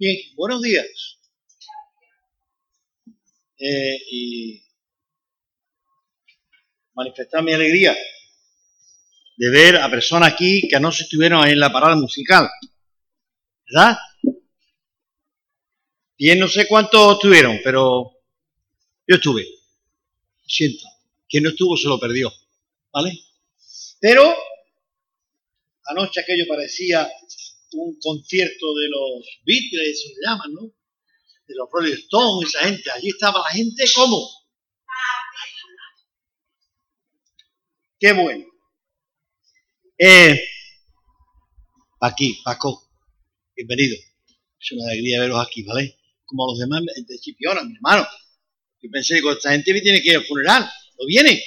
Bien, buenos días. Eh, y manifestar mi alegría de ver a personas aquí que no se estuvieron en la parada musical. ¿Verdad? Bien, no sé cuántos estuvieron, pero yo estuve. Siento. Quien no estuvo se lo perdió. ¿Vale? Pero anoche aquello parecía un concierto de los Beatles, se llaman, ¿no? De los Rolling Stones, esa gente. Allí estaba la gente como. Qué bueno. Eh, aquí, Paco, bienvenido. Es una alegría veros aquí, ¿vale? Como los demás de Chipiona, mi hermano. Yo pensé, digo, esta gente me tiene que ir al funeral, no viene.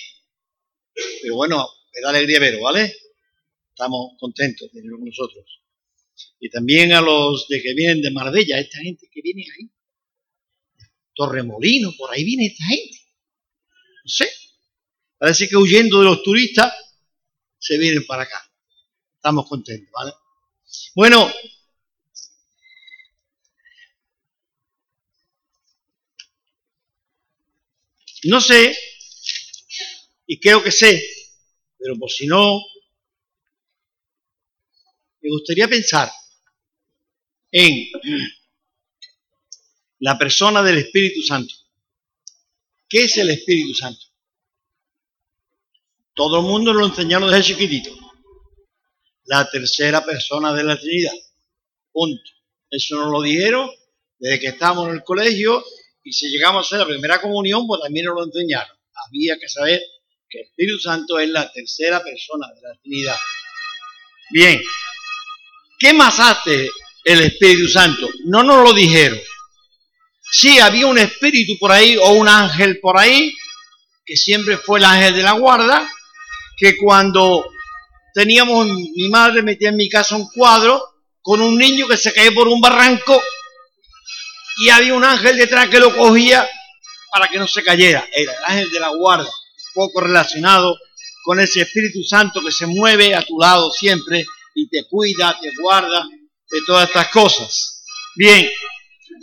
Pero bueno, me da alegría veros, ¿vale? Estamos contentos de tenerlo con nosotros. Y también a los de que vienen de Marbella, esta gente que viene ahí. Torremolino, por ahí viene esta gente. No sé. Parece que huyendo de los turistas se vienen para acá. Estamos contentos, ¿vale? Bueno, no sé, y creo que sé, pero por si no, me gustaría pensar en la persona del Espíritu Santo. ¿Qué es el Espíritu Santo? Todo el mundo lo enseñaron desde chiquitito. La tercera persona de la Trinidad. Punto. Eso nos lo dijeron desde que estábamos en el colegio y si llegamos a hacer la primera comunión, pues también nos lo enseñaron. Había que saber que el Espíritu Santo es la tercera persona de la Trinidad. Bien, ¿qué más hace el Espíritu Santo? No nos lo dijeron. Sí, había un espíritu por ahí o un ángel por ahí, que siempre fue el ángel de la guarda, que cuando teníamos, mi madre metía en mi casa un cuadro con un niño que se caía por un barranco y había un ángel detrás que lo cogía para que no se cayera. Era el ángel de la guarda, poco relacionado con ese Espíritu Santo que se mueve a tu lado siempre y te cuida, te guarda de todas estas cosas. Bien,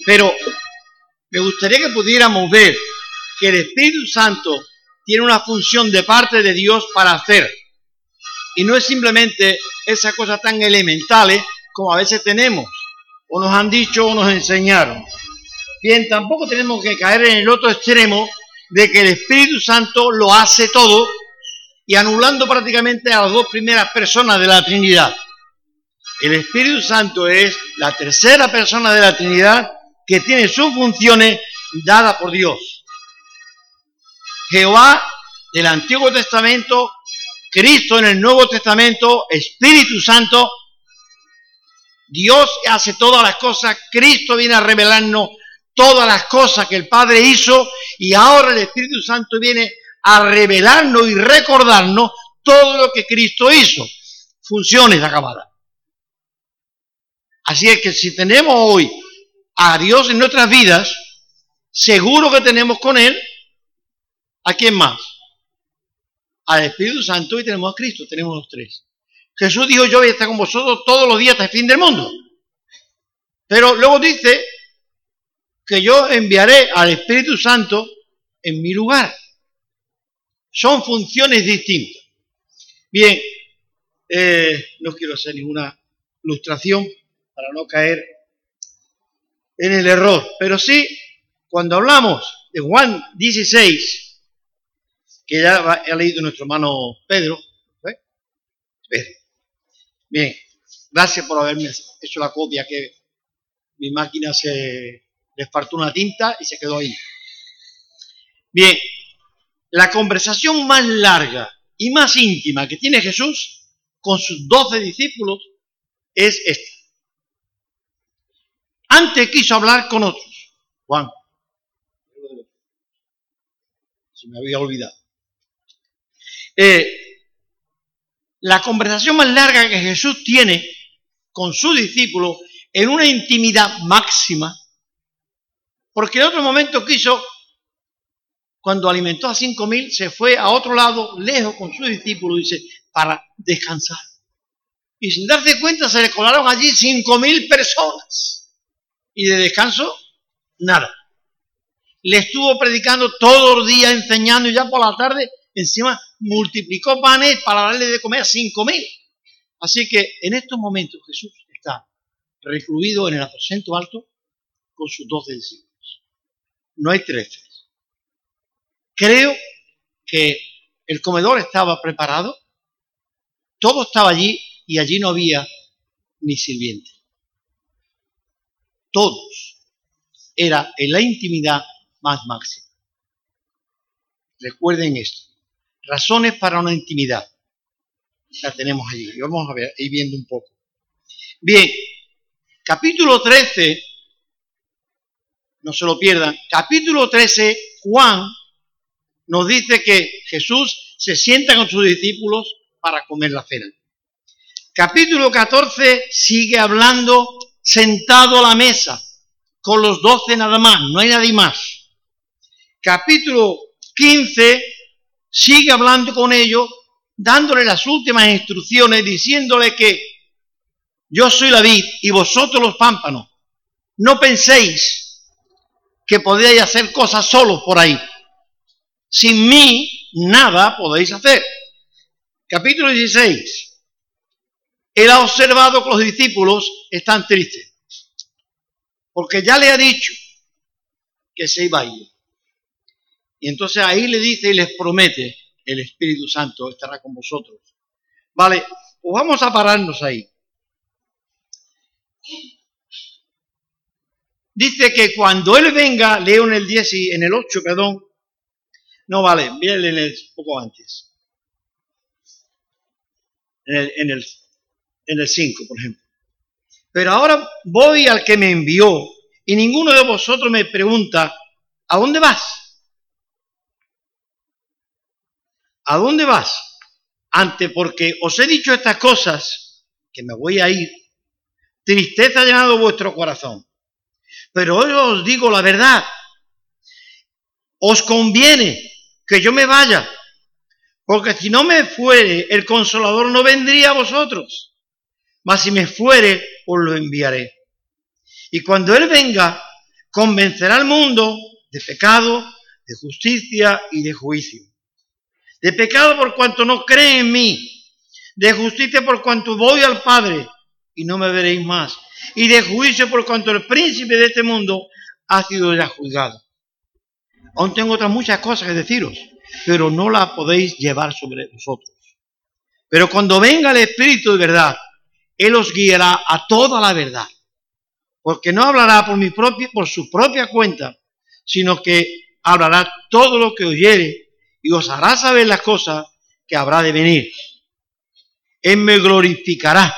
pero me gustaría que pudiéramos ver que el Espíritu Santo tiene una función de parte de Dios para hacer. Y no es simplemente esas cosas tan elementales como a veces tenemos, o nos han dicho o nos enseñaron. Bien, tampoco tenemos que caer en el otro extremo de que el Espíritu Santo lo hace todo y anulando prácticamente a las dos primeras personas de la Trinidad. El Espíritu Santo es la tercera persona de la Trinidad que tiene sus funciones dadas por Dios. Jehová del Antiguo Testamento, Cristo en el Nuevo Testamento, Espíritu Santo, Dios hace todas las cosas, Cristo viene a revelarnos todas las cosas que el Padre hizo y ahora el Espíritu Santo viene a revelarnos y recordarnos todo lo que Cristo hizo. Funciones acabadas. Así es que si tenemos hoy a Dios en nuestras vidas, seguro que tenemos con Él a quién más? Al Espíritu Santo y tenemos a Cristo, tenemos los tres. Jesús dijo, yo voy a estar con vosotros todos los días hasta el fin del mundo. Pero luego dice que yo enviaré al Espíritu Santo en mi lugar. Son funciones distintas. Bien, eh, no quiero hacer ninguna ilustración para no caer en el error, pero sí, cuando hablamos de Juan 16, que ya ha leído nuestro hermano Pedro, ¿eh? Pedro. Bien, gracias por haberme hecho la copia que mi máquina se les faltó una tinta y se quedó ahí. Bien, la conversación más larga y más íntima que tiene Jesús con sus doce discípulos es esta. Antes quiso hablar con otros. Juan. Se me había olvidado. Eh, la conversación más larga que Jesús tiene con sus discípulos en una intimidad máxima porque en otro momento quiso, cuando alimentó a cinco mil, se fue a otro lado, lejos con sus discípulos, dice, para descansar. Y sin darse cuenta se le colaron allí cinco mil personas. Y de descanso, nada. Le estuvo predicando todos los días, enseñando y ya por la tarde, encima multiplicó panes para darle de comer a cinco mil. Así que en estos momentos Jesús está recluido en el aposento alto con sus doce discípulos. No hay trece. Creo que el comedor estaba preparado, todo estaba allí y allí no había ni sirviente. Todos. Era en la intimidad más máxima. Recuerden esto. Razones para una intimidad. La tenemos allí. Vamos a ver, ir viendo un poco. Bien, capítulo 13, no se lo pierdan. Capítulo 13, Juan nos dice que Jesús se sienta con sus discípulos para comer la cena. Capítulo 14 sigue hablando sentado a la mesa, con los doce nada más, no hay nadie más. Capítulo 15 sigue hablando con ellos, dándole las últimas instrucciones, diciéndole que yo soy la vid y vosotros los pámpanos. No penséis que podéis hacer cosas solos por ahí. Sin mí nada podéis hacer. Capítulo 16. Él ha observado que los discípulos están tristes, porque ya le ha dicho que se iba a ir. Y entonces ahí le dice y les promete, el Espíritu Santo estará con vosotros. Vale, pues vamos a pararnos ahí. Dice que cuando Él venga, leo en el 10 y en el 8, perdón, no vale, viene en poco antes. En el, en el, en el 5, por ejemplo. Pero ahora voy al que me envió y ninguno de vosotros me pregunta, ¿a dónde vas? ¿A dónde vas? Ante porque os he dicho estas cosas, que me voy a ir, tristeza ha llenado vuestro corazón. Pero hoy os digo la verdad, os conviene que yo me vaya, porque si no me fuere, el consolador no vendría a vosotros, mas si me fuere, os lo enviaré. Y cuando Él venga, convencerá al mundo de pecado, de justicia y de juicio. De pecado por cuanto no creen en mí, de justicia por cuanto voy al Padre y no me veréis más, y de juicio por cuanto el príncipe de este mundo ha sido ya juzgado. Aún tengo otras muchas cosas que deciros, pero no las podéis llevar sobre vosotros. Pero cuando venga el Espíritu de verdad, Él os guiará a toda la verdad. Porque no hablará por, mi propia, por su propia cuenta, sino que hablará todo lo que oyere y os hará saber las cosas que habrá de venir. Él me glorificará,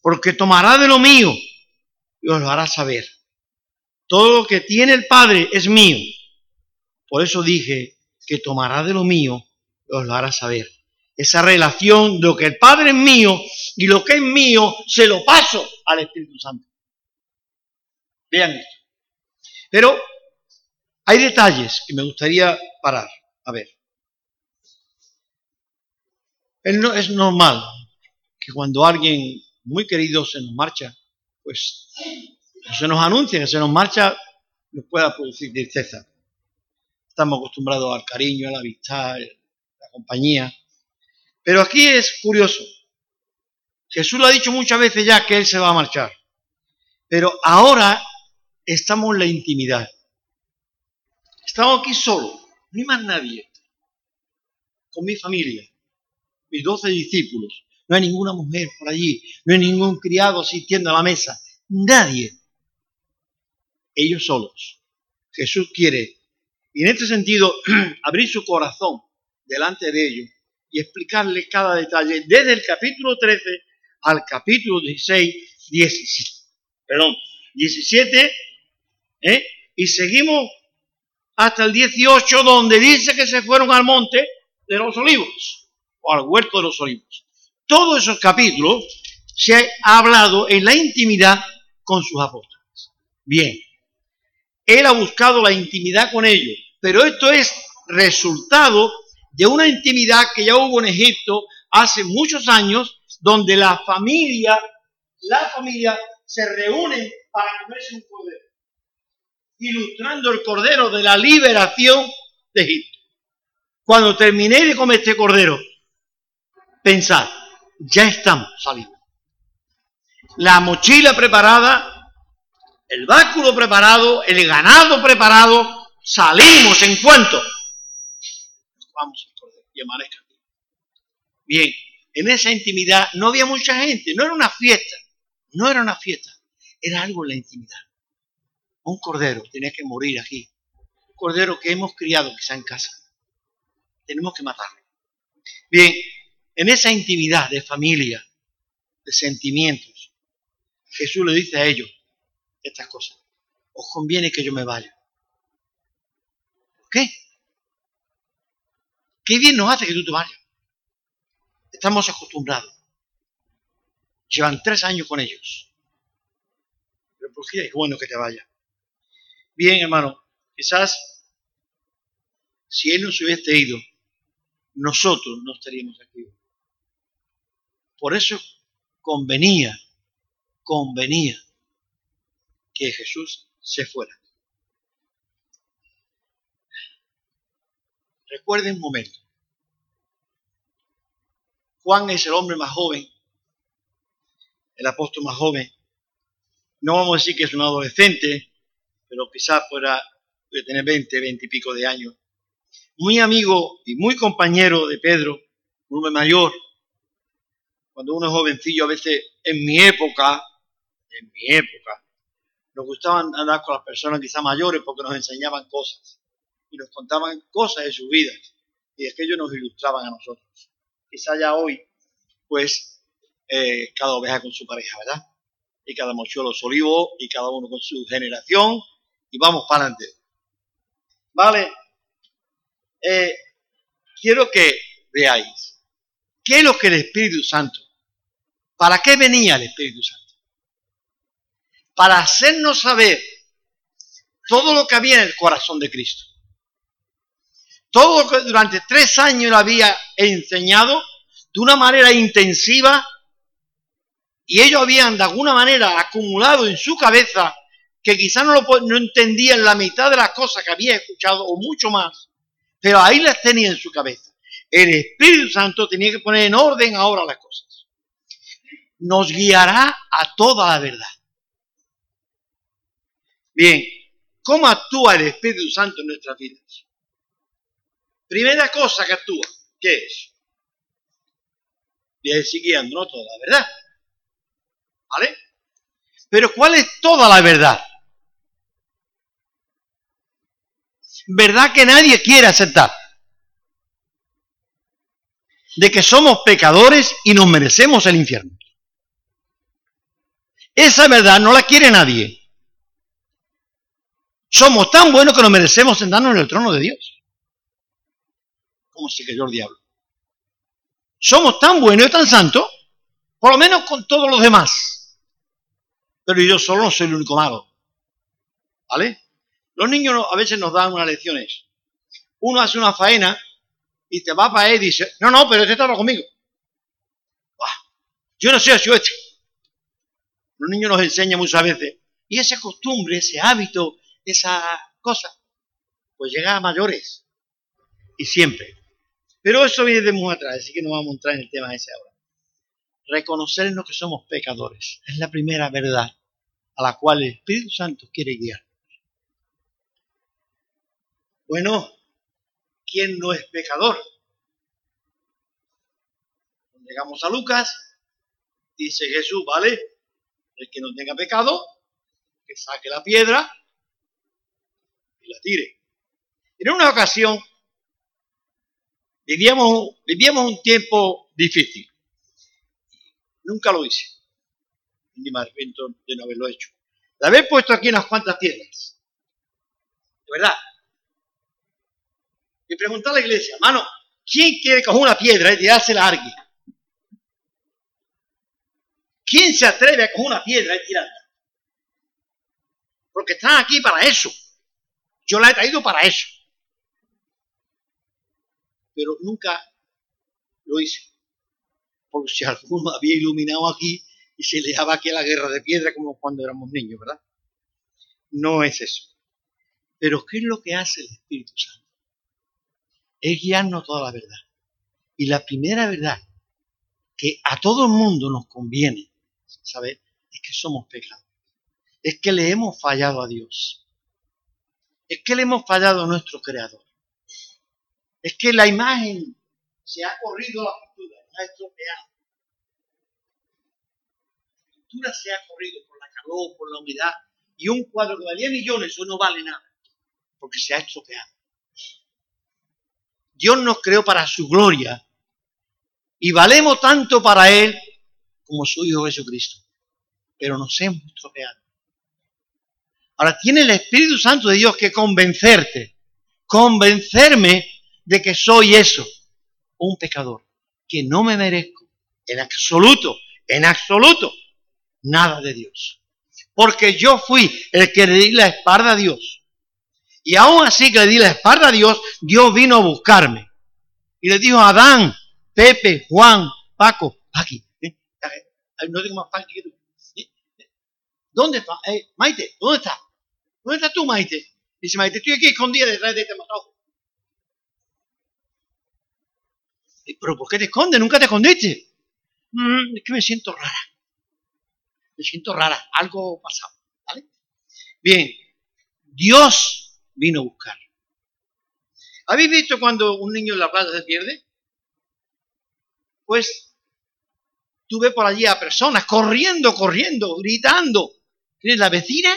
porque tomará de lo mío y os lo hará saber. Todo lo que tiene el Padre es mío por eso dije que tomará de lo mío y os lo hará saber. Esa relación de lo que el Padre es mío y lo que es mío se lo paso al Espíritu Santo. Vean esto. Pero hay detalles que me gustaría parar. A ver. Es normal que cuando alguien muy querido se nos marcha, pues se nos anuncia que se nos marcha, nos pueda producir tristeza estamos acostumbrados al cariño, a la amistad, a la compañía. Pero aquí es curioso. Jesús lo ha dicho muchas veces ya que Él se va a marchar. Pero ahora estamos en la intimidad. Estamos aquí solos, ni más nadie. Con mi familia, mis doce discípulos. No hay ninguna mujer por allí, no hay ningún criado asistiendo a la mesa. Nadie. Ellos solos. Jesús quiere y en este sentido, abrir su corazón delante de ellos y explicarle cada detalle desde el capítulo 13 al capítulo 16, 17. Perdón, 17, ¿eh? y seguimos hasta el 18, donde dice que se fueron al monte de los olivos, o al huerto de los olivos. Todos esos capítulos se ha hablado en la intimidad con sus apóstoles. Bien, él ha buscado la intimidad con ellos pero esto es resultado de una intimidad que ya hubo en Egipto hace muchos años, donde la familia, la familia se reúnen para comerse un cordero, ilustrando el cordero de la liberación de Egipto. Cuando terminé de comer este cordero, pensar, ya estamos saliendo. La mochila preparada, el báculo preparado, el ganado preparado, salimos en cuanto vamos y amanezca. Bien, en esa intimidad no había mucha gente, no era una fiesta, no era una fiesta, era algo en la intimidad. Un cordero tenía que morir aquí, un cordero que hemos criado quizá en casa. Tenemos que matarlo. Bien, en esa intimidad de familia, de sentimientos, Jesús le dice a ellos estas cosas. Os conviene que yo me vaya. ¿Por qué? Qué bien nos hace que tú te vayas. Estamos acostumbrados. Llevan tres años con ellos. Pero por qué es bueno que te vaya. Bien, hermano, quizás si él no se hubiese ido, nosotros no estaríamos aquí. Por eso convenía, convenía que Jesús se fuera. Recuerden un momento. Juan es el hombre más joven, el apóstol más joven. No vamos a decir que es un adolescente, pero quizás pueda tener 20, 20 y pico de años. Muy amigo y muy compañero de Pedro, un hombre mayor, cuando uno es jovencillo, a veces en mi época, en mi época, nos gustaban andar con las personas quizás mayores porque nos enseñaban cosas y nos contaban cosas de sus vidas y es que ellos nos ilustraban a nosotros. Quizá ya hoy, pues, eh, cada oveja con su pareja, ¿verdad? Y cada mochuelo solivo y cada uno con su generación y vamos para adelante. Vale, eh, quiero que veáis qué es lo que el Espíritu Santo ¿Para qué venía el Espíritu Santo? Para hacernos saber todo lo que había en el corazón de Cristo. Todo lo que durante tres años había enseñado de una manera intensiva y ellos habían de alguna manera acumulado en su cabeza que quizás no, no entendían la mitad de las cosas que había escuchado o mucho más, pero ahí las tenía en su cabeza. El Espíritu Santo tenía que poner en orden ahora las cosas nos guiará a toda la verdad. Bien, ¿cómo actúa el Espíritu Santo en nuestras vidas? Primera cosa que actúa, ¿qué es? Decir guiándonos toda la verdad. ¿Vale? Pero ¿cuál es toda la verdad? Verdad que nadie quiere aceptar. De que somos pecadores y nos merecemos el infierno. Esa verdad no la quiere nadie. Somos tan buenos que nos merecemos sentarnos en el trono de Dios. ¿Cómo se cayó el diablo? Somos tan buenos y tan santos, por lo menos con todos los demás. Pero yo solo no soy el único malo. ¿Vale? Los niños a veces nos dan unas lecciones. Uno hace una faena y te va para él y dice, no, no, pero este estaba conmigo. Yo no sé si este. Los niños nos enseñan muchas veces. Y esa costumbre, ese hábito, esa cosa, pues llega a mayores. Y siempre. Pero eso viene de muy atrás, así que no vamos a entrar en el tema ese ahora. Reconocernos que somos pecadores es la primera verdad a la cual el Espíritu Santo quiere guiar. Bueno, ¿quién no es pecador? Llegamos a Lucas, dice Jesús, ¿vale? El que no tenga pecado, que saque la piedra la tire. En una ocasión, vivíamos, vivíamos un tiempo difícil. Nunca lo hice. Ni me de no haberlo hecho. De haber puesto aquí unas cuantas piedras. De verdad. Y preguntar a la iglesia, mano, ¿quién quiere coger una piedra y tirársela a alguien? ¿Quién se atreve a coger una piedra y tirarla? Porque están aquí para eso. Yo la he traído para eso. Pero nunca lo hice. Porque si alguno había iluminado aquí y se le daba aquí a la guerra de piedra como cuando éramos niños, ¿verdad? No es eso. Pero ¿qué es lo que hace el Espíritu Santo? Es guiarnos toda la verdad. Y la primera verdad que a todo el mundo nos conviene saber es que somos pecados. Es que le hemos fallado a Dios. Es que le hemos fallado a nuestro Creador. Es que la imagen se ha corrido la pintura, se ha estropeado. La pintura se ha corrido por la calor, por la humedad. Y un cuadro que valía millones, eso no vale nada, porque se ha estropeado. Dios nos creó para su gloria y valemos tanto para Él como su Hijo Jesucristo. Pero nos hemos estropeado. Ahora tiene el Espíritu Santo de Dios que convencerte, convencerme de que soy eso, un pecador, que no me merezco en absoluto, en absoluto, nada de Dios. Porque yo fui el que le di la espalda a Dios. Y aún así que le di la espalda a Dios, Dios vino a buscarme. Y le dijo a Adán, Pepe, Juan, Paco, Paqui, ¿eh? no tengo más Paqui que tú. ¿eh? ¿Dónde está? Eh, Maite, ¿dónde está? ¿Dónde estás tú, Maite? Dice Maite, estoy aquí escondida detrás de este matojo. ¿Pero por qué te escondes? Nunca te escondiste. Mm, es que me siento rara. Me siento rara. Algo pasado. ¿Vale? Bien. Dios vino a buscar. ¿Habéis visto cuando un niño en la plaza se pierde? pues tú ves por allí a personas corriendo, corriendo, gritando. ¿Tienes la vecina?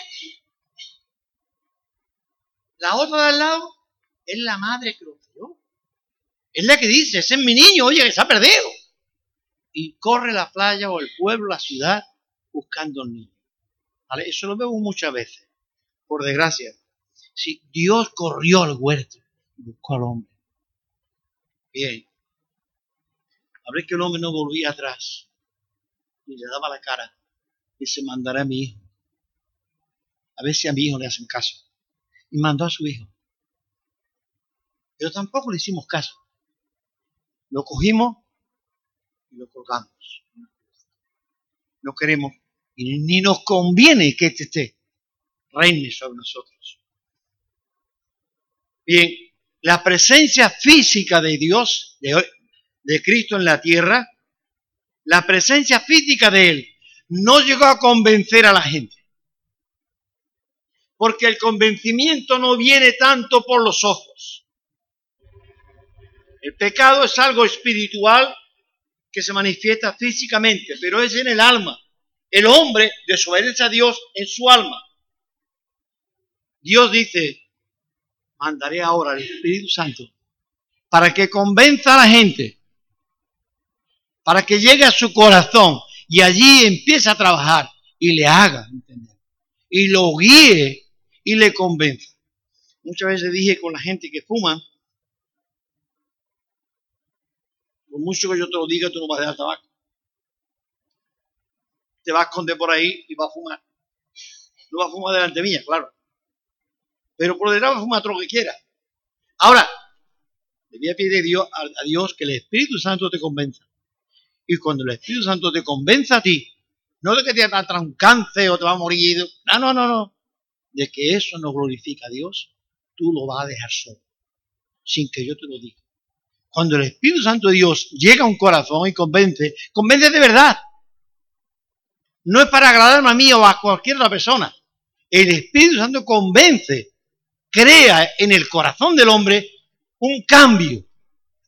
La otra de al lado es la madre que lo crió. Es la que dice, ese es mi niño, oye, que se ha perdido. Y corre la playa o el pueblo, la ciudad, buscando al niño. Eso lo vemos muchas veces, por desgracia. Si Dios corrió al huerto y buscó al hombre. Bien, a ver que el hombre no volvía atrás y le daba la cara y se mandará a mi hijo. A ver si a mi hijo le hacen caso. Y mandó a su hijo. Pero tampoco le hicimos caso. Lo cogimos y lo colgamos. No queremos y ni nos conviene que este esté reine sobre nosotros. Bien, la presencia física de Dios, de, de Cristo en la tierra, la presencia física de Él no llegó a convencer a la gente. Porque el convencimiento no viene tanto por los ojos. El pecado es algo espiritual que se manifiesta físicamente, pero es en el alma. El hombre desobedece a Dios en su alma. Dios dice, mandaré ahora al Espíritu Santo para que convenza a la gente para que llegue a su corazón y allí empiece a trabajar y le haga y lo guíe y le convenza. Muchas veces dije con la gente que fuma, por mucho que yo te lo diga, tú no vas a dejar tabaco. Te vas a esconder por ahí y vas a fumar. No vas a fumar delante mía, claro. Pero por detrás vas a fumar todo lo que quieras. Ahora, le voy a pedir a Dios, a Dios que el Espíritu Santo te convenza. Y cuando el Espíritu Santo te convenza a ti, no de que te va o te va a morir, no, no, no, no, de que eso no glorifica a Dios, tú lo vas a dejar solo, sin que yo te lo diga. Cuando el Espíritu Santo de Dios llega a un corazón y convence, convence de verdad. No es para agradarme a mí o a cualquier otra persona. El Espíritu Santo convence, crea en el corazón del hombre un cambio,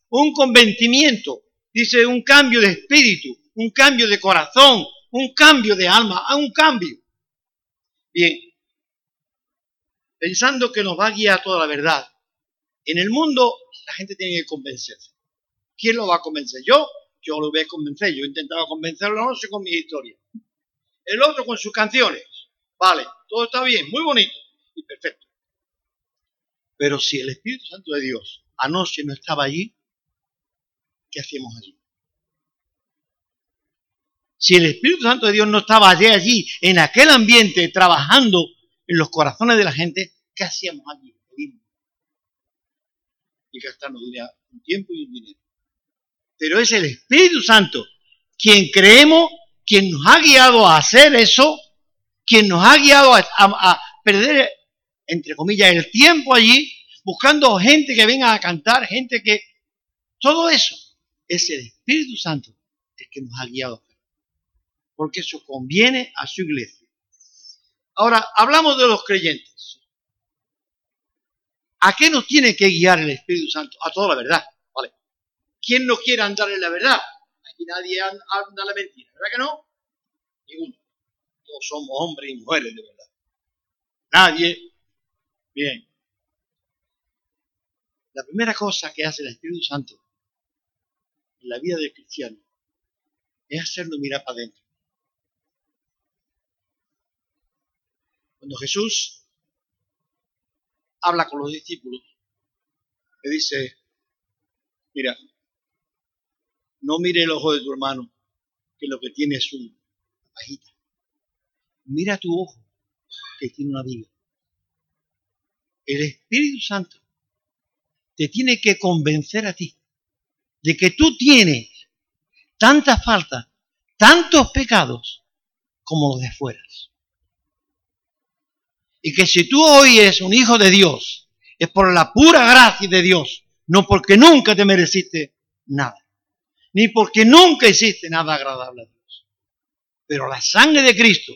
un convencimiento, Dice un cambio de espíritu, un cambio de corazón, un cambio de alma, un cambio. Bien, pensando que nos va a guiar toda la verdad. En el mundo la gente tiene que convencerse. ¿Quién lo va a convencer? Yo, yo lo voy a convencer. Yo he intentado convencerlo, no sé, con mi historia. El otro con sus canciones. Vale, todo está bien, muy bonito y perfecto. Pero si el Espíritu Santo de Dios anoche no estaba allí, ¿qué hacíamos allí? Si el Espíritu Santo de Dios no estaba allí, allí, en aquel ambiente, trabajando en los corazones de la gente, ¿qué hacíamos allí? Y gastarnos un tiempo y un dinero. Pero es el Espíritu Santo quien creemos quien nos ha guiado a hacer eso, quien nos ha guiado a, perder, entre comillas, el tiempo allí, buscando gente que venga a cantar, gente que... Todo eso es el Espíritu Santo el que nos ha guiado. Porque eso conviene a su iglesia. Ahora, hablamos de los creyentes. ¿A qué nos tiene que guiar el Espíritu Santo? A toda la verdad. ¿vale? ¿Quién no quiere andar en la verdad? Aquí nadie anda, la mentira, ¿verdad que no? Ninguno. Todos somos hombres y mujeres de verdad. Nadie. Bien. La primera cosa que hace el Espíritu Santo en la vida del cristiano es hacerlo mirar para adentro. Cuando Jesús habla con los discípulos, le dice, mira, no mire el ojo de tu hermano, que lo que tiene es una pajita. Mira tu ojo, que tiene una viga. El Espíritu Santo te tiene que convencer a ti de que tú tienes tanta falta, tantos pecados como los de fuera. Y que si tú hoy eres un hijo de Dios, es por la pura gracia de Dios, no porque nunca te mereciste nada, ni porque nunca hiciste nada agradable a Dios. Pero la sangre de Cristo,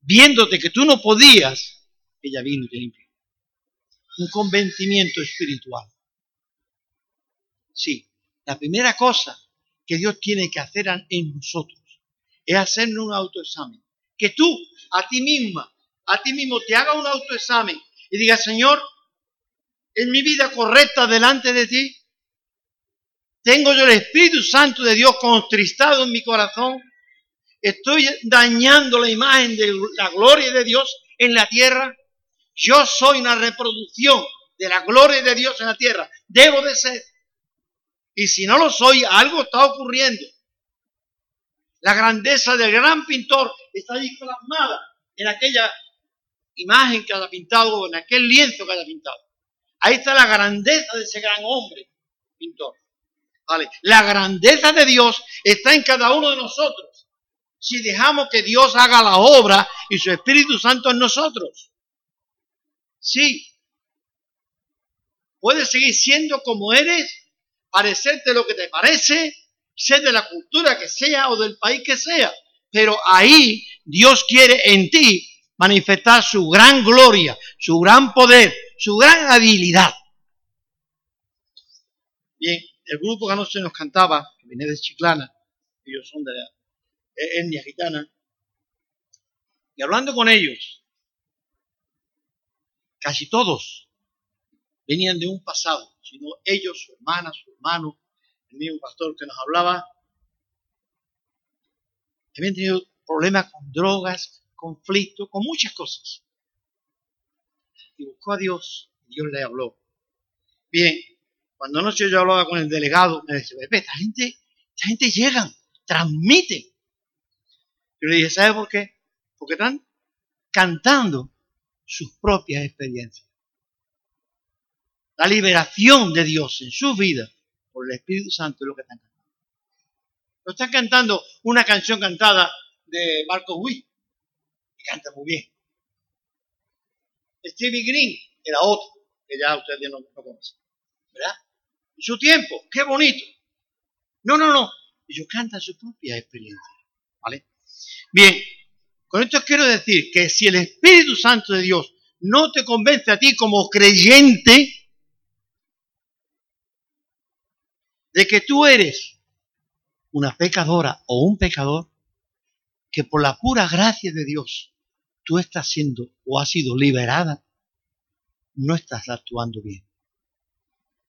viéndote que tú no podías, ella vino y te limpió. Un convencimiento espiritual. Sí, la primera cosa que Dios tiene que hacer en nosotros es hacernos un autoexamen. Que tú, a ti misma, a ti mismo te haga un autoexamen y diga, Señor, ¿en mi vida correcta delante de ti? ¿Tengo yo el Espíritu Santo de Dios contristado en mi corazón? ¿Estoy dañando la imagen de la gloria de Dios en la tierra? Yo soy una reproducción de la gloria de Dios en la tierra. Debo de ser. Y si no lo soy, algo está ocurriendo. La grandeza del gran pintor está ahí en aquella imagen que haya pintado, en aquel lienzo que haya pintado. Ahí está la grandeza de ese gran hombre, pintor. ¿Vale? La grandeza de Dios está en cada uno de nosotros. Si dejamos que Dios haga la obra y su Espíritu Santo en nosotros. Sí. Puedes seguir siendo como eres, parecerte lo que te parece, ser de la cultura que sea o del país que sea. Pero ahí Dios quiere en ti manifestar su gran gloria, su gran poder, su gran habilidad. Bien, el grupo que anoche nos cantaba, que viene de Chiclana, ellos son de la etnia gitana, y hablando con ellos, casi todos venían de un pasado, sino ellos, su hermana, su hermano, el mismo pastor que nos hablaba, habían tenido problemas con drogas, conflicto, con muchas cosas. Y buscó a Dios, y Dios le habló. Bien, cuando anoche yo hablaba con el delegado, me decía, esta gente, esta gente llega, transmite. Yo le dije, ¿sabe por qué? Porque están cantando sus propias experiencias. La liberación de Dios en su vida por el Espíritu Santo es lo que están cantando. No están cantando una canción cantada de Marco Witt, canta muy bien. Stevie Green era otro, que ya ustedes no, no conocen. ¿Verdad? Su tiempo, qué bonito. No, no, no. Ellos cantan su propia experiencia. ¿Vale? Bien, con esto quiero decir que si el Espíritu Santo de Dios no te convence a ti como creyente de que tú eres una pecadora o un pecador, que por la pura gracia de Dios tú estás siendo o has sido liberada, no estás actuando bien.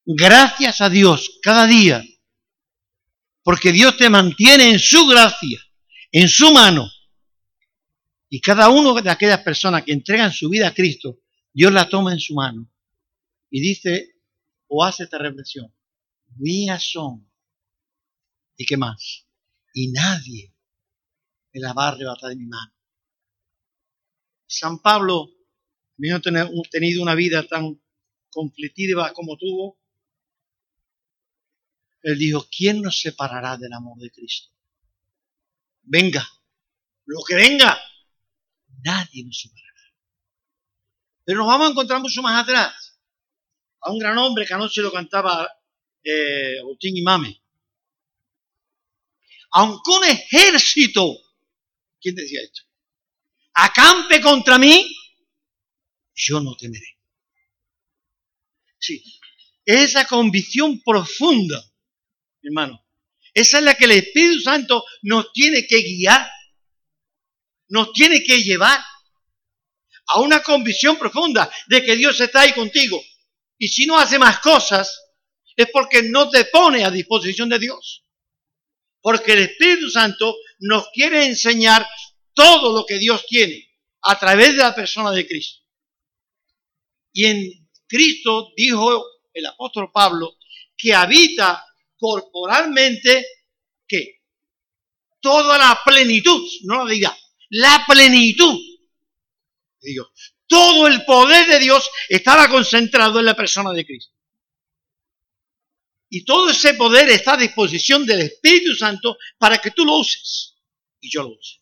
Gracias a Dios cada día, porque Dios te mantiene en su gracia, en su mano. Y cada uno de aquellas personas que entregan su vida a Cristo, Dios la toma en su mano y dice o hace esta reflexión, mías son. ¿Y qué más? Y nadie me la va a arrebatar de mi mano. San Pablo, habiendo tenido una vida tan conflictiva como tuvo, él dijo, ¿quién nos separará del amor de Cristo? Venga, lo que venga, nadie nos superará. Pero nos vamos a encontrar mucho más atrás a un gran hombre que anoche lo cantaba eh, Agustín Imame. Aunque un ejército, ¿quién decía esto? Acampe contra mí, yo no temeré. Sí, esa convicción profunda, hermano, esa es la que el Espíritu Santo nos tiene que guiar, nos tiene que llevar a una convicción profunda de que Dios está ahí contigo. Y si no hace más cosas, es porque no te pone a disposición de Dios. Porque el Espíritu Santo nos quiere enseñar todo lo que Dios tiene a través de la persona de Cristo. Y en Cristo dijo el apóstol Pablo que habita corporalmente que toda la plenitud, no la diga, la plenitud de Dios. Todo el poder de Dios estaba concentrado en la persona de Cristo. Y todo ese poder está a disposición del Espíritu Santo para que tú lo uses y yo lo use.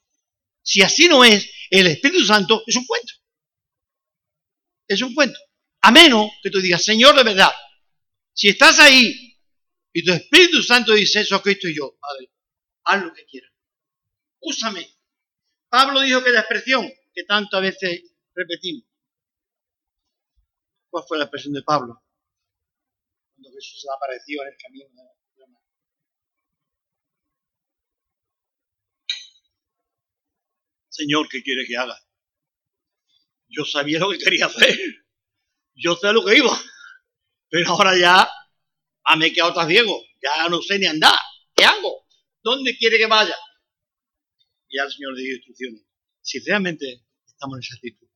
Si así no es, el Espíritu Santo es un cuento. Es un cuento. A menos que tú digas, Señor, de verdad, si estás ahí y tu Espíritu Santo dice eso, Cristo y yo, Padre, haz lo que quieras. Úsame. Pablo dijo que la expresión que tanto a veces repetimos. ¿Cuál fue la expresión de Pablo? Cuando Jesús se apareció en el camino de la Señor, ¿qué quiere que haga? Yo sabía lo que quería hacer. Yo sé lo que iba. Pero ahora ya ah, me he quedado tan ciego. Ya no sé ni andar. ¿Qué hago? ¿Dónde quiere que vaya? Y al Señor le dio instrucciones. Si realmente estamos en esa actitud.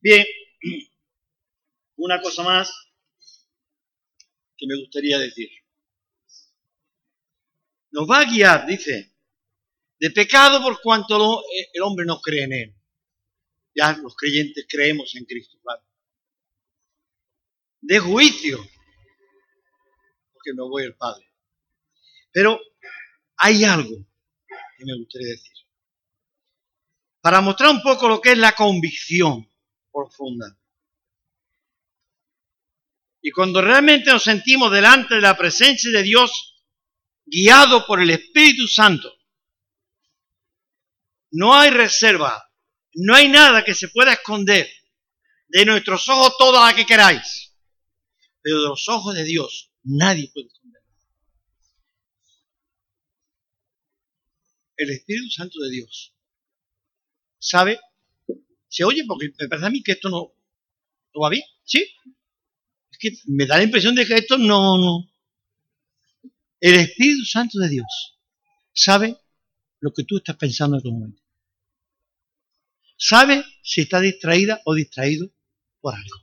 Bien, una cosa más que me gustaría decir. Nos va a guiar, dice, de pecado por cuanto eh, el hombre no cree en él. Ya los creyentes creemos en Cristo, claro. De juicio, porque me voy al Padre. Pero hay algo que me gustaría decir. Para mostrar un poco lo que es la convicción profunda. Y cuando realmente nos sentimos delante de la presencia de Dios, guiado por el Espíritu Santo, no hay reserva, no hay nada que se pueda esconder de nuestros ojos toda la que queráis, pero de los ojos de Dios nadie puede esconder. El Espíritu Santo de Dios sabe se oye, porque me parece a mí que esto no, va bien, ¿sí? Es que me da la impresión de que esto no, no. El Espíritu Santo de Dios sabe lo que tú estás pensando en tu momento. Sabe si está distraída o distraído por algo.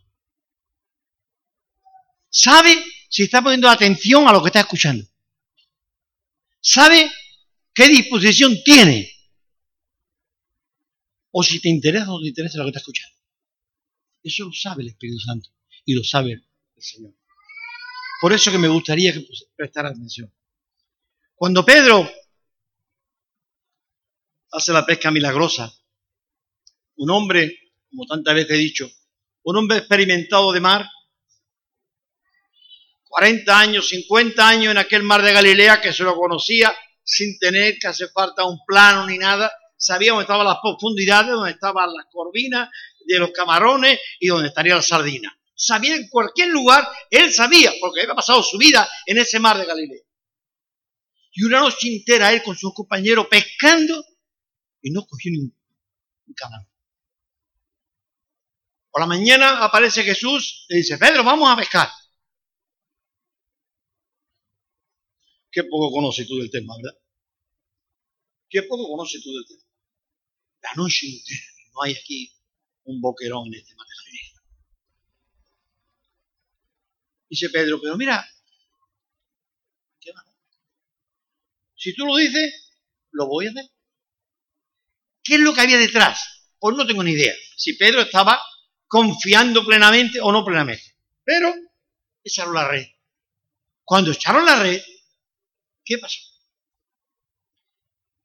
Sabe si está poniendo atención a lo que está escuchando. Sabe qué disposición tiene o si te interesa o no te interesa lo que estás escuchando. Eso lo sabe el Espíritu Santo y lo sabe el Señor. Por eso que me gustaría que prestara atención. Cuando Pedro hace la pesca milagrosa, un hombre, como tantas veces he dicho, un hombre experimentado de mar, 40 años, 50 años en aquel mar de Galilea que se lo conocía sin tener que hacer falta un plano ni nada, sabía dónde estaban las profundidades, dónde estaban las corvinas de los camarones y dónde estaría la sardina. Sabía en cualquier lugar, él sabía, porque había pasado su vida en ese mar de Galilea. Y una noche entera él con sus compañeros pescando y no cogió ni un. Por la mañana aparece Jesús y dice, Pedro, vamos a pescar. Qué poco conoces tú del tema, ¿verdad? Qué poco conoces tú del tema la noche entera. No hay aquí un boquerón en este material. Dice Pedro, pero mira. Si tú lo dices, lo voy a hacer. ¿Qué es lo que había detrás? Pues no tengo ni idea. Si Pedro estaba confiando plenamente o no plenamente. Pero echaron la red. Cuando echaron la red, ¿qué pasó?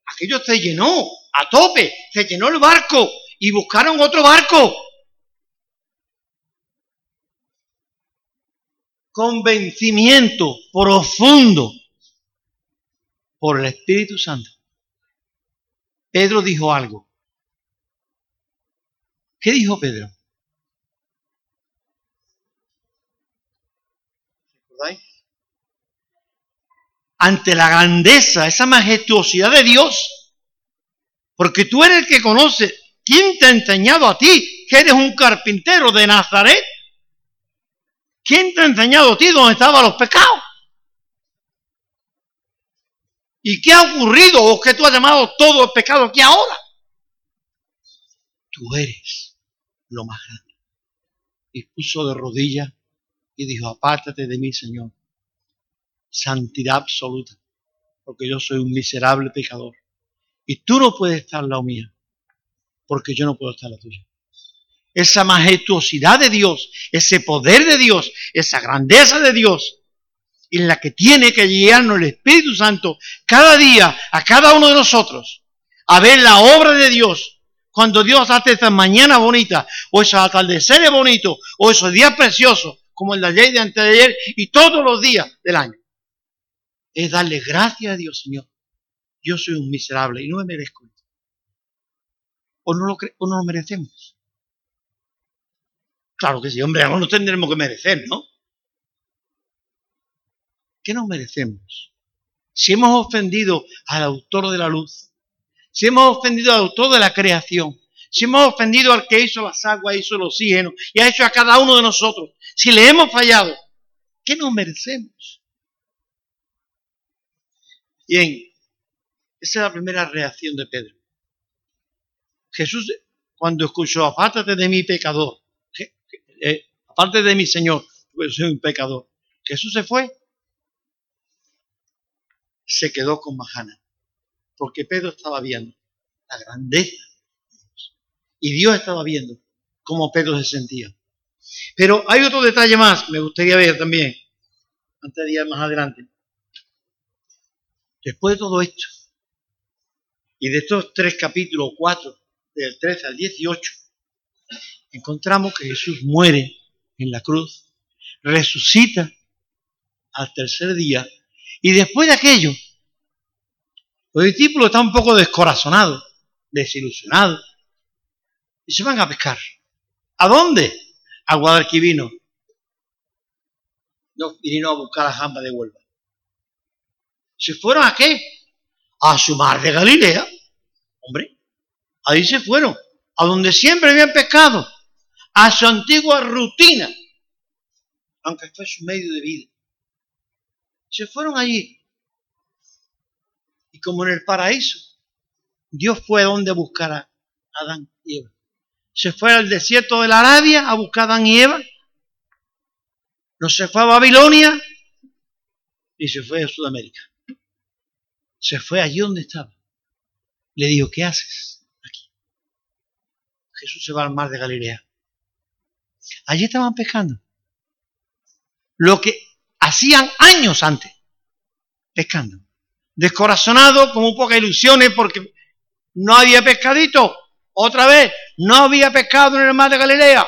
aquello se llenó a tope, se llenó el barco y buscaron otro barco. Convencimiento profundo por el Espíritu Santo. Pedro dijo algo. ¿Qué dijo Pedro? Ante la grandeza, esa majestuosidad de Dios. Porque tú eres el que conoce. ¿Quién te ha enseñado a ti que eres un carpintero de Nazaret? ¿Quién te ha enseñado a ti dónde estaban los pecados? ¿Y qué ha ocurrido o qué tú has llamado todo el pecado aquí ahora? Tú eres lo más grande. Y puso de rodillas y dijo, apártate de mí, Señor, santidad absoluta, porque yo soy un miserable pecador. Y tú no puedes estar la mía, porque yo no puedo estar la tuya. Esa majestuosidad de Dios, ese poder de Dios, esa grandeza de Dios, en la que tiene que guiarnos el Espíritu Santo cada día a cada uno de nosotros, a ver la obra de Dios, cuando Dios hace esa mañana bonita, o esos atardeceres bonitos, o esos días preciosos, como el de ayer y de antes de ayer, y todos los días del año es darle gracias a Dios, Señor. Yo soy un miserable y no me merezco esto. ¿O no lo, o no lo merecemos? Claro que sí, hombre, no tendremos que merecer, ¿no? ¿Qué nos merecemos? Si hemos ofendido al autor de la luz, si hemos ofendido al autor de la creación, si hemos ofendido al que hizo las aguas, hizo el oxígeno y ha hecho a cada uno de nosotros, si le hemos fallado, ¿qué nos merecemos? Bien, esa es la primera reacción de Pedro. Jesús, cuando escuchó, apártate de mi pecador, eh, aparte de mi Señor, porque soy un pecador, Jesús se fue, se quedó con Mahana, porque Pedro estaba viendo la grandeza y Dios estaba viendo cómo Pedro se sentía. Pero hay otro detalle más, me gustaría ver también, antes de ir más adelante. Después de todo esto, y de estos tres capítulos, cuatro, del 13 al 18, encontramos que Jesús muere en la cruz, resucita al tercer día, y después de aquello, los discípulos están un poco descorazonados, desilusionados, y se van a pescar. ¿A dónde? A Guadalquivino. No vinieron a buscar la jamba de Huelva. ¿Se fueron a qué? A su mar de Galilea. Hombre, ahí se fueron, a donde siempre habían pescado, a su antigua rutina, aunque fue su medio de vida. Se fueron allí. Y como en el paraíso, Dios fue a donde buscar a Adán y Eva. Se fue al desierto de la Arabia a buscar a Adán y Eva. No se fue a Babilonia y se fue a Sudamérica se fue allí donde estaba. Le dijo, ¿qué haces aquí? Jesús se va al mar de Galilea. Allí estaban pescando. Lo que hacían años antes, pescando. Descorazonado, con un poca ilusiones, porque no había pescadito. Otra vez, no había pescado en el mar de Galilea.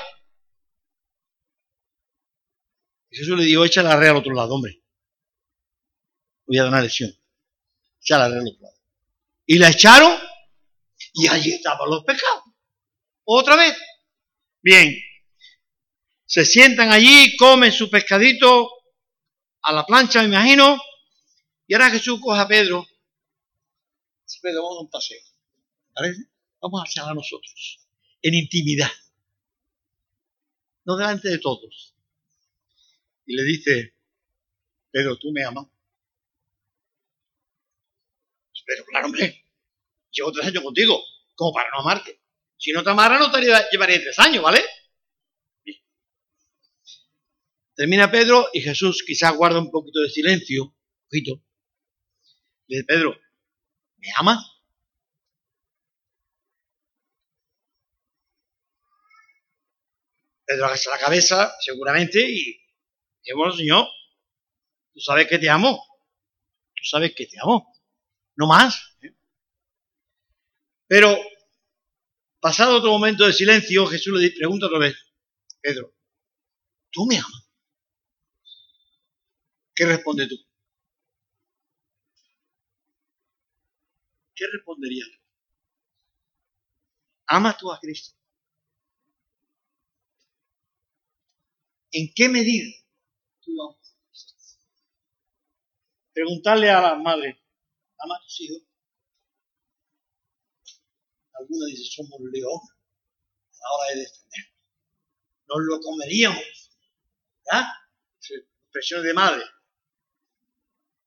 Jesús le dijo, echa la red al otro lado, hombre. Voy a dar una lección. Y la echaron y allí estaban los pecados. Otra vez. Bien. Se sientan allí, comen su pescadito a la plancha, me imagino. Y ahora Jesús coge a Pedro. Pedro, vamos a un paseo. ¿Parece? Vamos a a nosotros. En intimidad. No delante de todos. Y le dice, Pedro, tú me amas. Pero claro, hombre, llevo tres años contigo, como para no amarte. Si no te amara, no te llevaría tres años, ¿vale? Termina Pedro y Jesús quizás guarda un poquito de silencio, poquito. Le dice, Pedro, ¿me amas? Pedro agacha la cabeza, seguramente, y dice, bueno, Señor, tú sabes que te amo. Tú sabes que te amo no más. Pero, pasado otro momento de silencio, Jesús le pregunta otra vez, Pedro, ¿tú me amas? ¿Qué responde tú? ¿Qué responderías tú? ¿Amas tú a Cristo? ¿En qué medida tú? Preguntarle a la madre, ¿amas a tus hijos? Algunos dicen, somos león a la hora de defender. Nos lo comeríamos. ¿Verdad? Expresiones de madre.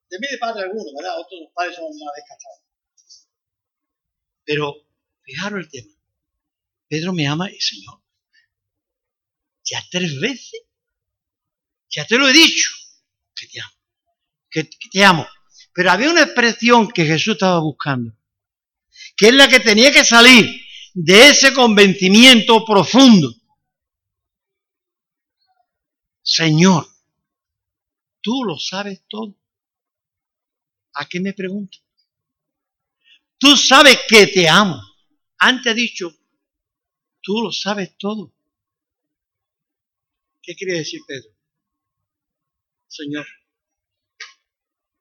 También de padre algunos, ¿verdad? Otros padres son más descachados. Pero, fijaros el tema. Pedro me ama el Señor. Ya tres veces. Ya te lo he dicho. Que te amo. Que, te amo. Pero había una expresión que Jesús estaba buscando. Que es la que tenía que salir de ese convencimiento profundo. Señor, tú lo sabes todo. ¿A qué me pregunto? Tú sabes que te amo. Antes ha dicho, tú lo sabes todo. ¿Qué quiere decir Pedro? Señor,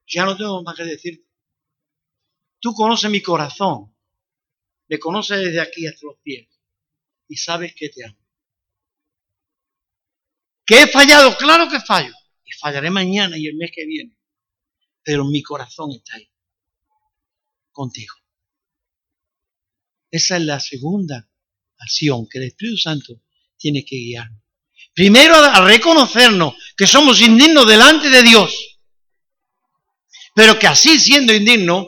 ya no tengo más que decir. Tú conoces mi corazón. Me conoces desde aquí hasta los pies. Y sabes que te amo. ¿Que he fallado? Claro que fallo. Y fallaré mañana y el mes que viene pero mi corazón está ahí, contigo. Esa es la segunda acción que el Espíritu Santo tiene que guiar. Primero a reconocernos que somos indignos delante de Dios, pero que así siendo indignos,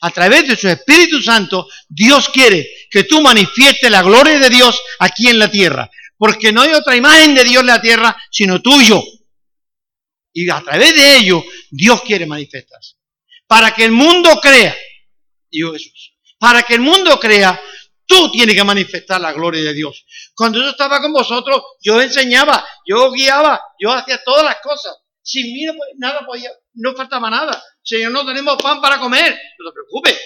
a través de su Espíritu Santo, Dios quiere que tú manifiestes la gloria de Dios aquí en la tierra, porque no hay otra imagen de Dios en la tierra sino tuyo. Y a través de ello, Dios quiere manifestarse. Para que el mundo crea, dijo Jesús, para que el mundo crea, tú tienes que manifestar la gloria de Dios. Cuando yo estaba con vosotros, yo enseñaba, yo guiaba, yo hacía todas las cosas. Sin mí no, nada podía, no faltaba nada. Señor, no tenemos pan para comer. No te preocupes.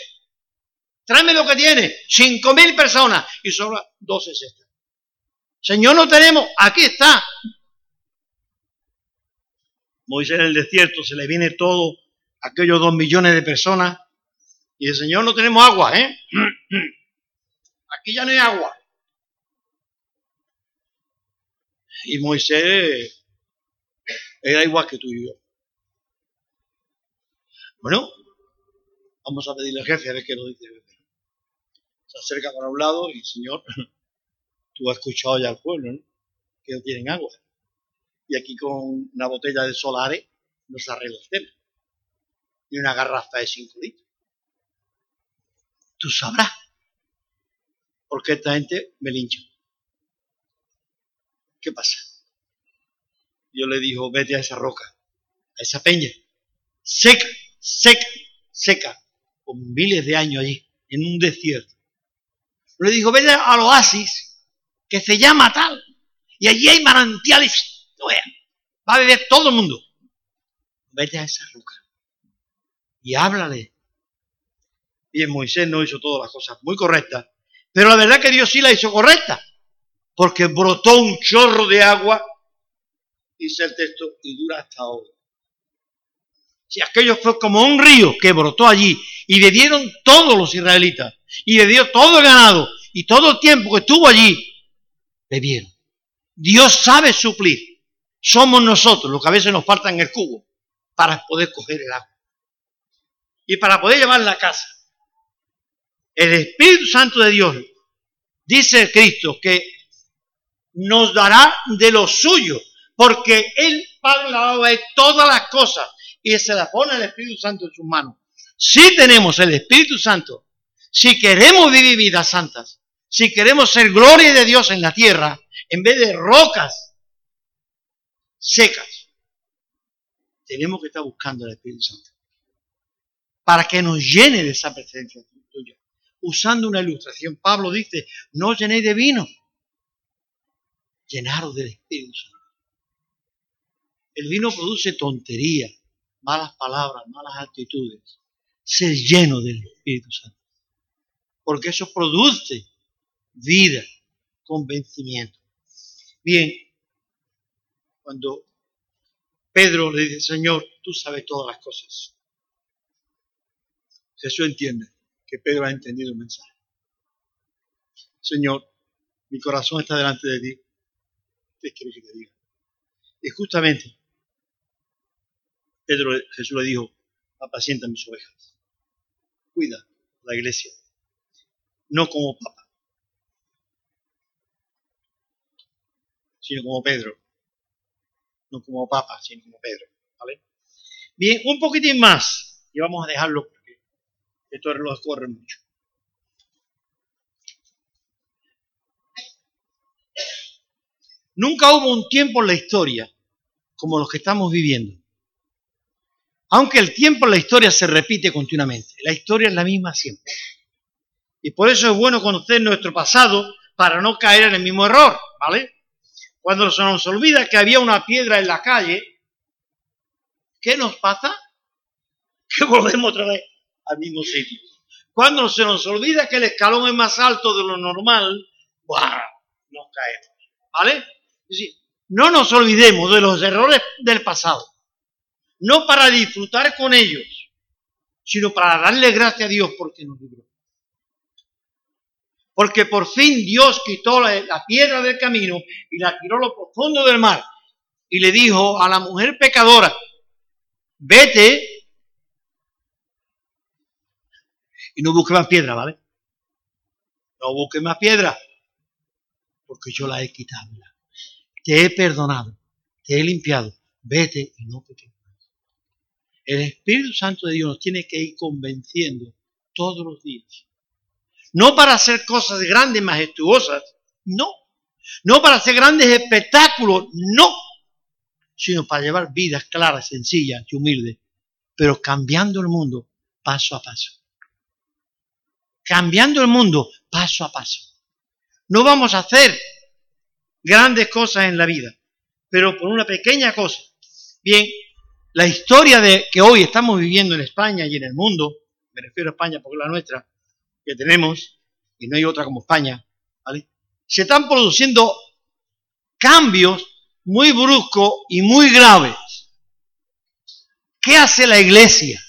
Tráeme lo que tiene. Cinco mil personas y solo doce cestas. Señor, no tenemos. Aquí está. Moisés en el desierto, se le viene todo, aquellos dos millones de personas, y el Señor no tenemos agua, ¿eh? Aquí ya no hay agua. Y Moisés era igual que tú y yo. Bueno, vamos a pedirle al jefe a ver qué nos dice. Se acerca para un lado y, Señor, tú has escuchado ya al pueblo, ¿no? Que no tienen agua y aquí con una botella de solares nos arregla el tema. Y una garrafa de 5 litros. Tú sabrás por qué esta gente me lincha. ¿Qué pasa? Yo le dijo, vete a esa roca, a esa peña, seca, seca, seca, con miles de años allí, en un desierto. Le dijo, vete al oasis, que se llama tal, y allí hay manantiales Va a beber todo el mundo. Vete a esa roca y háblale. Y Moisés no hizo todas las cosas muy correctas, pero la verdad que Dios sí la hizo correcta, porque brotó un chorro de agua, dice el texto, y dura hasta ahora. Si aquello fue como un río que brotó allí y bebieron todos los israelitas, y bebió todo el ganado, y todo el tiempo que estuvo allí, bebieron. Dios sabe suplir somos nosotros los que a veces nos falta en el cubo para poder coger el agua. Y para poder llevar la casa. El Espíritu Santo de Dios, dice Cristo, que nos dará de lo suyo, porque el Padre la ha dado todas las cosas y se la pone el Espíritu Santo en sus manos. Si tenemos el Espíritu Santo, si queremos vivir vidas santas, si queremos ser gloria de Dios en la tierra, en vez de rocas secas. Tenemos que estar buscando el Espíritu Santo para que nos llene de esa presencia. Usando una ilustración, Pablo dice, no llenéis de vino, llenaros del Espíritu Santo. El vino produce tontería, malas palabras, malas actitudes. Ser lleno del Espíritu Santo. porque eso produce vida, convencimiento. Bien, cuando Pedro le dice, Señor, tú sabes todas las cosas. Jesús entiende que Pedro ha entendido el mensaje. Señor, mi corazón está delante de ti. ¿Qué quieres que te diga? Y justamente Pedro, Jesús le dijo, apacienta mis ovejas. Cuida la iglesia. No como papa, sino como Pedro. No como papa, sino como Pedro. ¿Vale? Bien, un poquitín más. Y vamos a dejarlo estos relojes corren mucho. Nunca hubo un tiempo en la historia como los que estamos viviendo aunque el tiempo en la historia se repite continuamente, la historia es la misma siempre. Y por eso es bueno conocer nuestro pasado para no caer en el mismo error, ¿vale? Cuando se nos olvida que había una piedra en la calle, ¿qué nos pasa? Que volvemos otra vez al mismo sitio. Cuando se nos olvida que el escalón es más alto de lo normal, ¡buah! nos caemos, ¿vale? Es decir, no nos olvidemos de los errores del pasado no para disfrutar con ellos, sino para darle gracias a Dios porque nos libró. Porque por fin Dios quitó la, piedra del camino y la tiró a lo profundo del mar y le dijo a la mujer pecadora, vete y no busque más piedra, ¿vale? No busque más piedra, porque yo la he quitado. Te he perdonado, te he limpiado, vete y no peques. El Espíritu Santo de Dios nos tiene que ir convenciendo todos los días. No para hacer cosas grandes, majestuosas, no. No para hacer grandes espectáculos, no. Sino para llevar vidas claras, sencillas y humildes, pero cambiando el mundo paso a paso. Cambiando el mundo paso a paso. No vamos a hacer grandes cosas en la vida, pero por una pequeña cosa. Bien, la historia de que hoy estamos viviendo en España y en el mundo, me refiero a España porque es la nuestra, que tenemos, y no hay otra como España, ¿vale? Se están produciendo cambios muy bruscos y muy graves. ¿Qué hace la iglesia?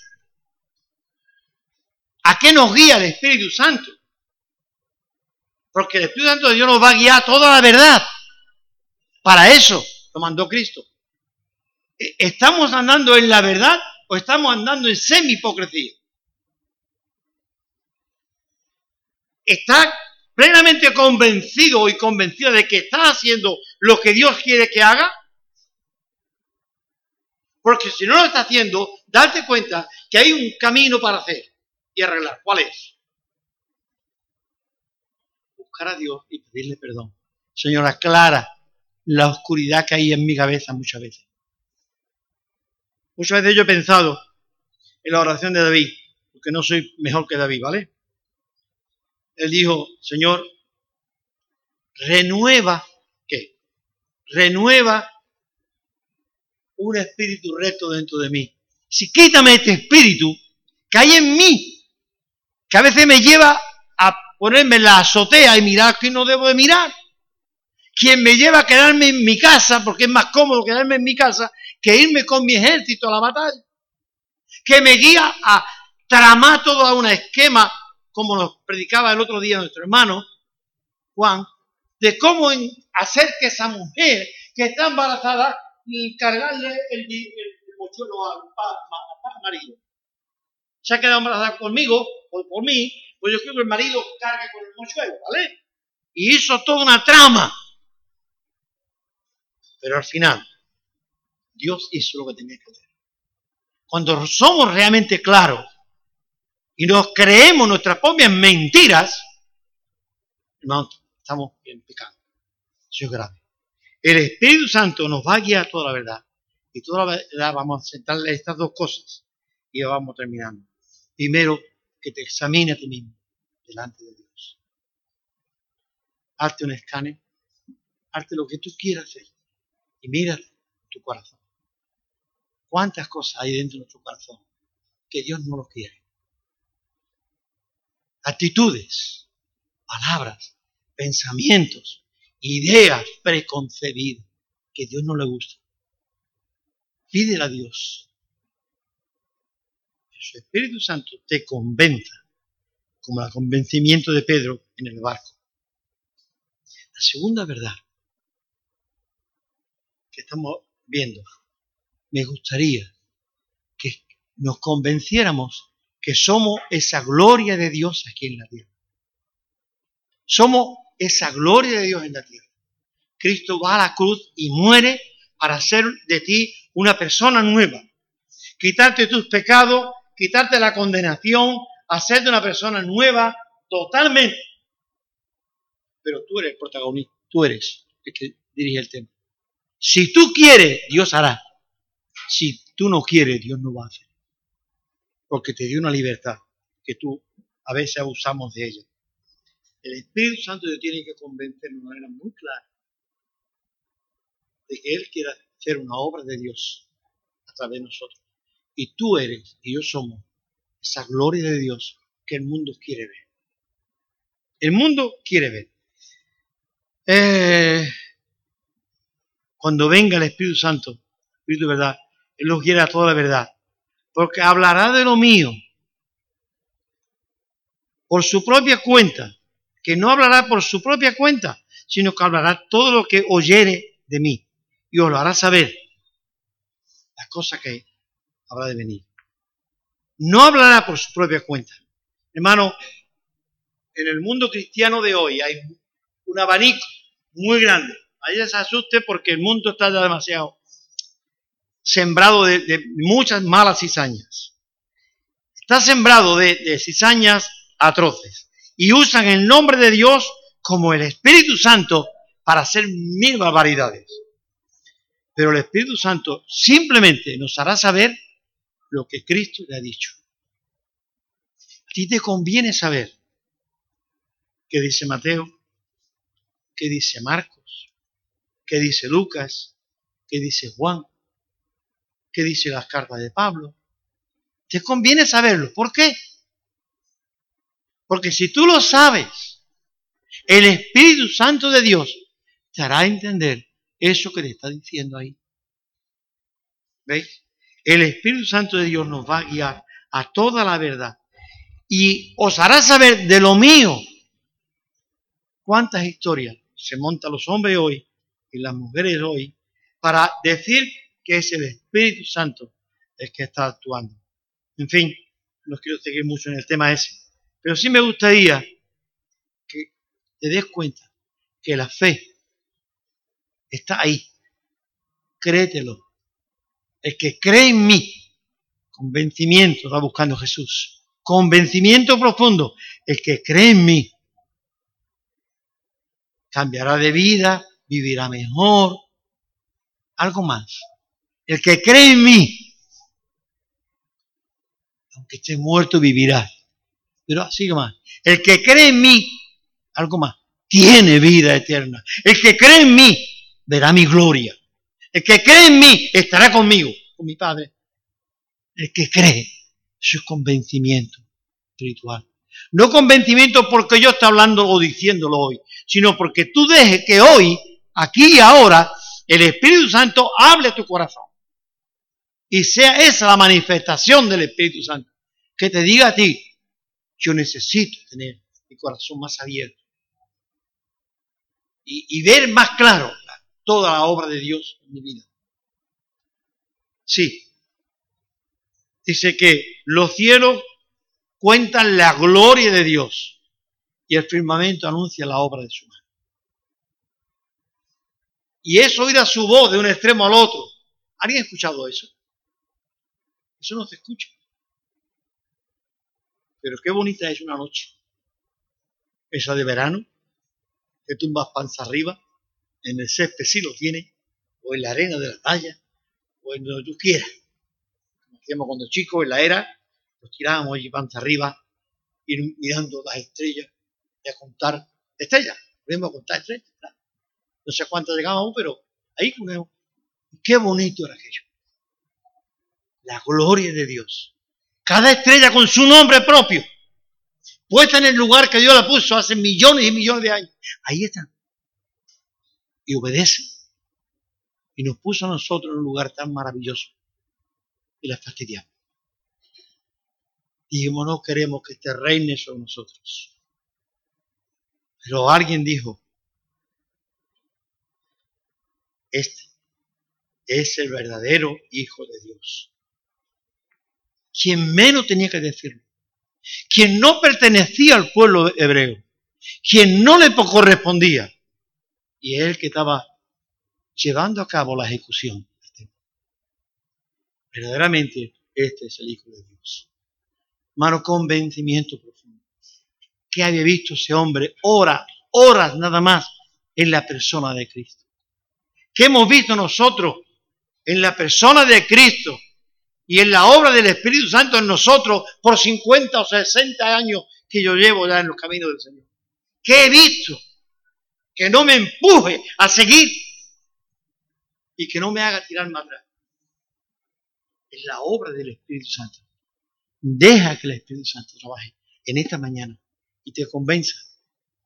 ¿A qué nos guía el Espíritu Santo? Porque el Espíritu Santo de Dios nos va a guiar toda la verdad. Para eso lo mandó Cristo. ¿Estamos andando en la verdad o estamos andando en semi-hipocresía? ¿Está plenamente convencido y convencido de que está haciendo lo que Dios quiere que haga? Porque si no lo está haciendo, date cuenta que hay un camino para hacer y arreglar. ¿Cuál es? Buscar a Dios y pedirle perdón. Señora, aclara la oscuridad que hay en mi cabeza muchas veces. Muchas veces yo he pensado en la oración de David, porque no soy mejor que David, ¿vale? Él dijo, Señor, renueva, ¿qué? Renueva un espíritu recto dentro de mí. Si quítame este espíritu que hay en mí, que a veces me lleva a ponerme en la azotea y mirar que no debo de mirar, quien me lleva a quedarme en mi casa, porque es más cómodo quedarme en mi casa que irme con mi ejército a la batalla, que me guía a tramar todo un esquema, como nos predicaba el otro día nuestro hermano Juan, de cómo hacer que esa mujer que está embarazada, cargarle el, mochuelo al, marido. Se ha quedado embarazada conmigo o por mí, pues yo quiero que el marido cargue con el mochuelo, ¿vale? Y hizo toda una trama. Pero al final, Dios hizo lo que tenía que hacer. Cuando somos realmente claros y nos creemos nuestras propias mentiras, hermanos, estamos en pecado. Eso es grave. El Espíritu Santo nos va a guiar toda la verdad. Y toda la verdad vamos a sentarle estas dos cosas y vamos terminando. Primero, que te examine a ti mismo delante de Dios. Hazte un escáner, hazte lo que tú quieras hacer y mira tu corazón. ¿Cuántas cosas hay dentro de nuestro corazón que Dios no lo quiere? actitudes, palabras, pensamientos, ideas preconcebidas que Dios no le gusta. Pídele a Dios su Espíritu Santo te convenza, como el convencimiento de Pedro en el barco. La segunda verdad que estamos viendo, me gustaría que nos convenciéramos que somos esa gloria de Dios aquí en la tierra. Somos esa gloria de Dios en la tierra. Cristo va a la cruz y muere para hacer de ti una persona nueva. Quitarte tus pecados, quitarte la condenación, hacerte una persona nueva totalmente. Pero tú eres el protagonista, tú eres el que dirige el tema. Si tú quieres, Dios hará. Si tú no quieres, Dios no va a hacer. Porque te dio una libertad que tú a veces abusamos de ella. El Espíritu Santo te tiene que convencer de una manera muy clara de que Él quiera hacer una obra de Dios a través de nosotros. Y tú eres y yo somos esa gloria de Dios que el mundo quiere ver. El mundo quiere ver. Eh, cuando venga el Espíritu Santo, Espíritu de verdad, Él nos quiere a toda la verdad. Porque hablará de lo mío por su propia cuenta, que no hablará por su propia cuenta, sino que hablará todo lo que oyere de mí y os lo hará saber las cosas que habrá de venir. No hablará por su propia cuenta. Hermano, en el mundo cristiano de hoy hay un abanico muy grande Ahí se asuste porque el mundo está demasiado sembrado de, muchas malas cizañas. Está sembrado de, de cizañas atroces. Y usan el nombre de Dios como el Espíritu Santo para hacer mil barbaridades. Pero el Espíritu Santo simplemente nos hará saber lo que Cristo le ha dicho. A ti te conviene saber qué dice Mateo, qué dice Marcos, qué dice Lucas, qué dice Juan, qué dice las cartas de Pablo. Te conviene saberlo. ¿Por qué? Porque si tú lo sabes, el Espíritu Santo de Dios te hará entender eso que te está diciendo ahí. ¿Veis? El Espíritu Santo de Dios nos va a guiar a toda la verdad y os hará saber de lo mío. ¿Cuántas historias se montan los hombres hoy y las mujeres hoy para decir que es el Espíritu Santo el que está actuando. En fin, no quiero seguir mucho en el tema ese, pero sí me gustaría que te des cuenta que la fe está ahí. Créetelo. El que cree en mí, convencimiento, va buscando Jesús. Convencimiento profundo. El que cree en mí cambiará de vida, vivirá mejor. Algo más. El que cree en mí, aunque esté muerto, vivirá. Pero sigue más. El que cree en mí, algo más, tiene vida eterna. El que cree en mí, verá mi gloria. El que cree en mí, estará conmigo, con mi Padre. El que cree, su convencimiento espiritual. No convencimiento porque yo esté hablando o diciéndolo hoy, sino porque tú dejes que hoy aquí y ahora, el Espíritu Santo hable a tu corazón. Y sea esa la manifestación del Espíritu Santo. Que te diga a ti, yo necesito tener mi corazón más abierto. Y, ver más claro toda la obra de Dios en mi vida. Sí. Dice que los cielos cuentan la gloria de Dios y el firmamento anuncia la obra de su mano y es oída su voz de un extremo al otro. ¿Alguien ha escuchado eso? Eso no se escucha. Pero qué bonita es una noche. Esa de verano, que tumbas panza arriba, en el césped si lo tiene, o en la arena de la playa, o en donde tú quieras. Como hacíamos cuando chicos, en la era, nos tirábamos allí panza arriba, ir mirando las estrellas y a contar estrellas. Podemos contar estrellas no sé cuánto llegábamos, pero ahí Qué bonito era aquello. La gloria de Dios. Cada estrella con su nombre propio. puesta en el lugar que Dios la puso hace millones y millones de años. Ahí están. Y obedecen. Y nos puso a nosotros en un lugar tan maravilloso. Y la fastidiamos. Dijimos, no queremos que este reine sobre nosotros. Pero alguien dijo, este es el verdadero Hijo de Dios. Quien menos tenía que decirlo. Quien no pertenecía al pueblo hebreo. Quien no le correspondía. Y es el que estaba llevando a cabo la ejecución. Verdaderamente, este es el Hijo de Dios. Mano, convencimiento profundo. Que había visto ese hombre horas, horas nada más en la persona de Cristo. Que hemos visto nosotros en la persona de Cristo y en la obra del Espíritu Santo en nosotros por 50 o 60 años que yo llevo ya en los caminos del Señor. ¿Qué he visto? Que no me empuje a seguir y que no me haga tirar más atrás. Es la obra del Espíritu Santo. Deja que el Espíritu Santo trabaje en esta mañana y te convenza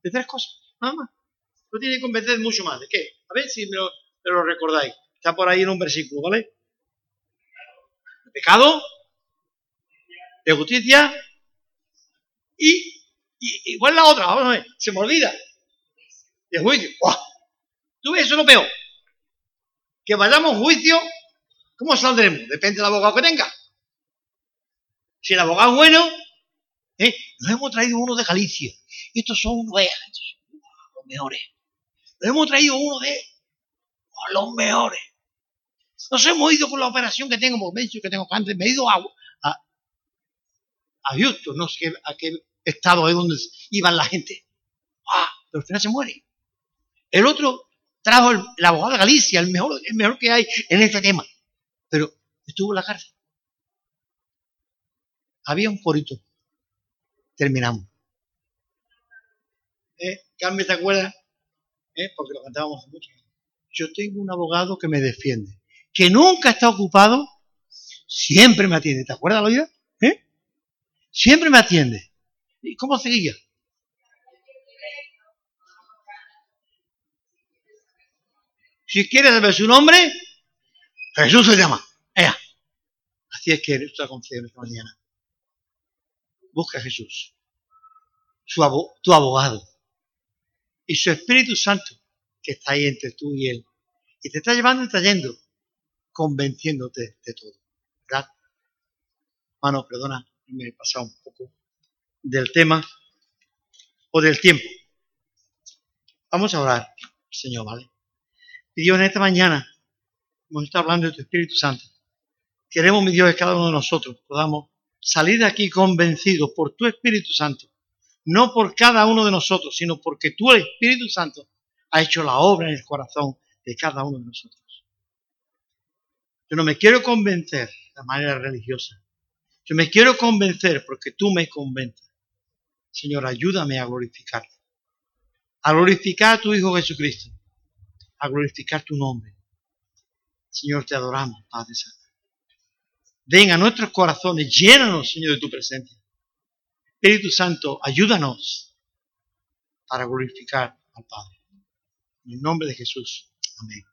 de tres cosas, nada más. No tiene que convencer mucho más. ¿De qué? A ver si me lo recordáis. Está por ahí en un versículo, ¿vale? De pecado, de justicia y, igual la otra, vamos a ver, se me olvida. De juicio. ¿Tú ves eso es lo peor? Que vayamos a juicio, ¿cómo saldremos? Depende del abogado que tenga. Si el abogado es bueno, ¿eh? nos hemos traído uno de Galicia. Estos son los mejores. Nos hemos traído uno de los mejores. Nos hemos ido con la operación que tengo, me que tengo cáncer, me he ido a, a, a Houston, no sé a qué estado es donde iban la gente. ¡Ah! Pero al final se muere. El otro trajo el, abogado de Galicia, el mejor, el mejor que hay en este tema. Pero estuvo en la cárcel. Había un corito. Terminamos. ¿Eh? ¿te acuerdas? ¿Eh? Porque lo cantábamos mucho. Yo tengo un abogado que me defiende que nunca está ocupado, siempre me atiende. ¿Te acuerdas, Loida? ¿Eh? Siempre me atiende. ¿Y cómo seguía? Si quieres saber su nombre, Jesús se llama. Ea. Así es que esto aconsejo esta mañana. Busca a Jesús, su tu abogado, y su Espíritu Santo que está ahí entre tú y Él. Y te está llevando y trayendo convenciéndote de todo. ¿Verdad? Mano, perdona, me he pasado un poco del tema o del tiempo. Vamos a orar, Señor, ¿vale? Y Dios, en esta mañana hemos estado hablando de tu Espíritu Santo. Queremos, mi Dios, que cada uno de nosotros podamos salir de aquí convencidos por tu Espíritu Santo. No por cada uno de nosotros, sino porque tu Espíritu Santo ha hecho la obra en el corazón de cada uno de nosotros. Yo no me quiero convencer de manera religiosa. Yo me quiero convencer porque tú me convences. Señor, ayúdame a glorificar. A glorificar a tu Hijo Jesucristo. A glorificar tu nombre. Señor, te adoramos, Padre Santo. Ven a nuestros corazones, llénanos, Señor, de tu presencia. Espíritu Santo, ayúdanos para glorificar al Padre. En el nombre de Jesús. Amén.